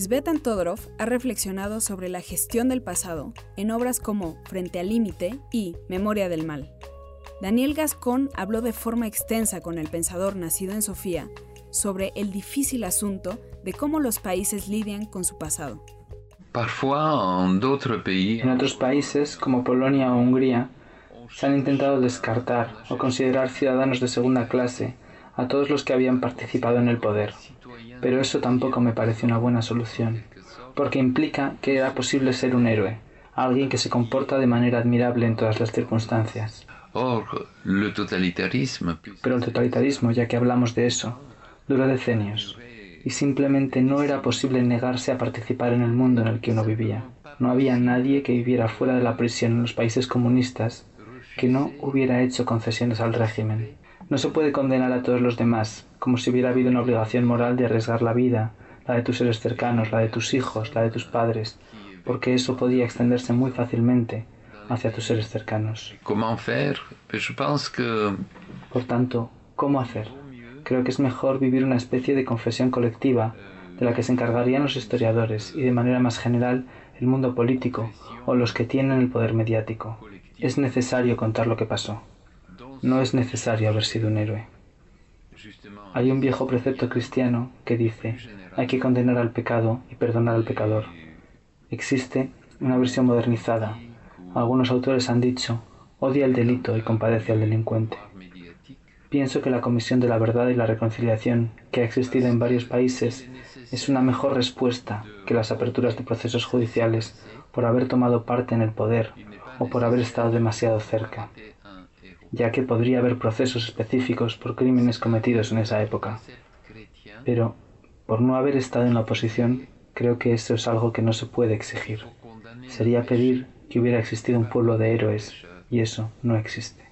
Svetan Todorov ha reflexionado sobre la gestión del pasado en obras como Frente al Límite y Memoria del Mal. Daniel Gascón habló de forma extensa con el pensador nacido en Sofía sobre el difícil asunto de cómo los países lidian con su pasado. En otros países, como Polonia o Hungría, se han intentado descartar o considerar ciudadanos de segunda clase a todos los que habían participado en el poder. Pero eso tampoco me parece una buena solución, porque implica que era posible ser un héroe, alguien que se comporta de manera admirable en todas las circunstancias. Pero el totalitarismo, ya que hablamos de eso, duró decenios, y simplemente no era posible negarse a participar en el mundo en el que uno vivía. No había nadie que viviera fuera de la prisión en los países comunistas que no hubiera hecho concesiones al régimen. No se puede condenar a todos los demás, como si hubiera habido una obligación moral de arriesgar la vida, la de tus seres cercanos, la de tus hijos, la de tus padres, porque eso podía extenderse muy fácilmente hacia tus seres cercanos. Por tanto, ¿cómo hacer? Creo que es mejor vivir una especie de confesión colectiva de la que se encargarían los historiadores y de manera más general el mundo político o los que tienen el poder mediático. Es necesario contar lo que pasó. No es necesario haber sido un héroe. Hay un viejo precepto cristiano que dice, hay que condenar al pecado y perdonar al pecador. Existe una versión modernizada. Algunos autores han dicho, odia el delito y compadece al delincuente. Pienso que la Comisión de la Verdad y la Reconciliación, que ha existido en varios países, es una mejor respuesta que las aperturas de procesos judiciales por haber tomado parte en el poder o por haber estado demasiado cerca, ya que podría haber procesos específicos por crímenes cometidos en esa época. Pero, por no haber estado en la oposición, creo que eso es algo que no se puede exigir. Sería pedir que hubiera existido un pueblo de héroes, y eso no existe.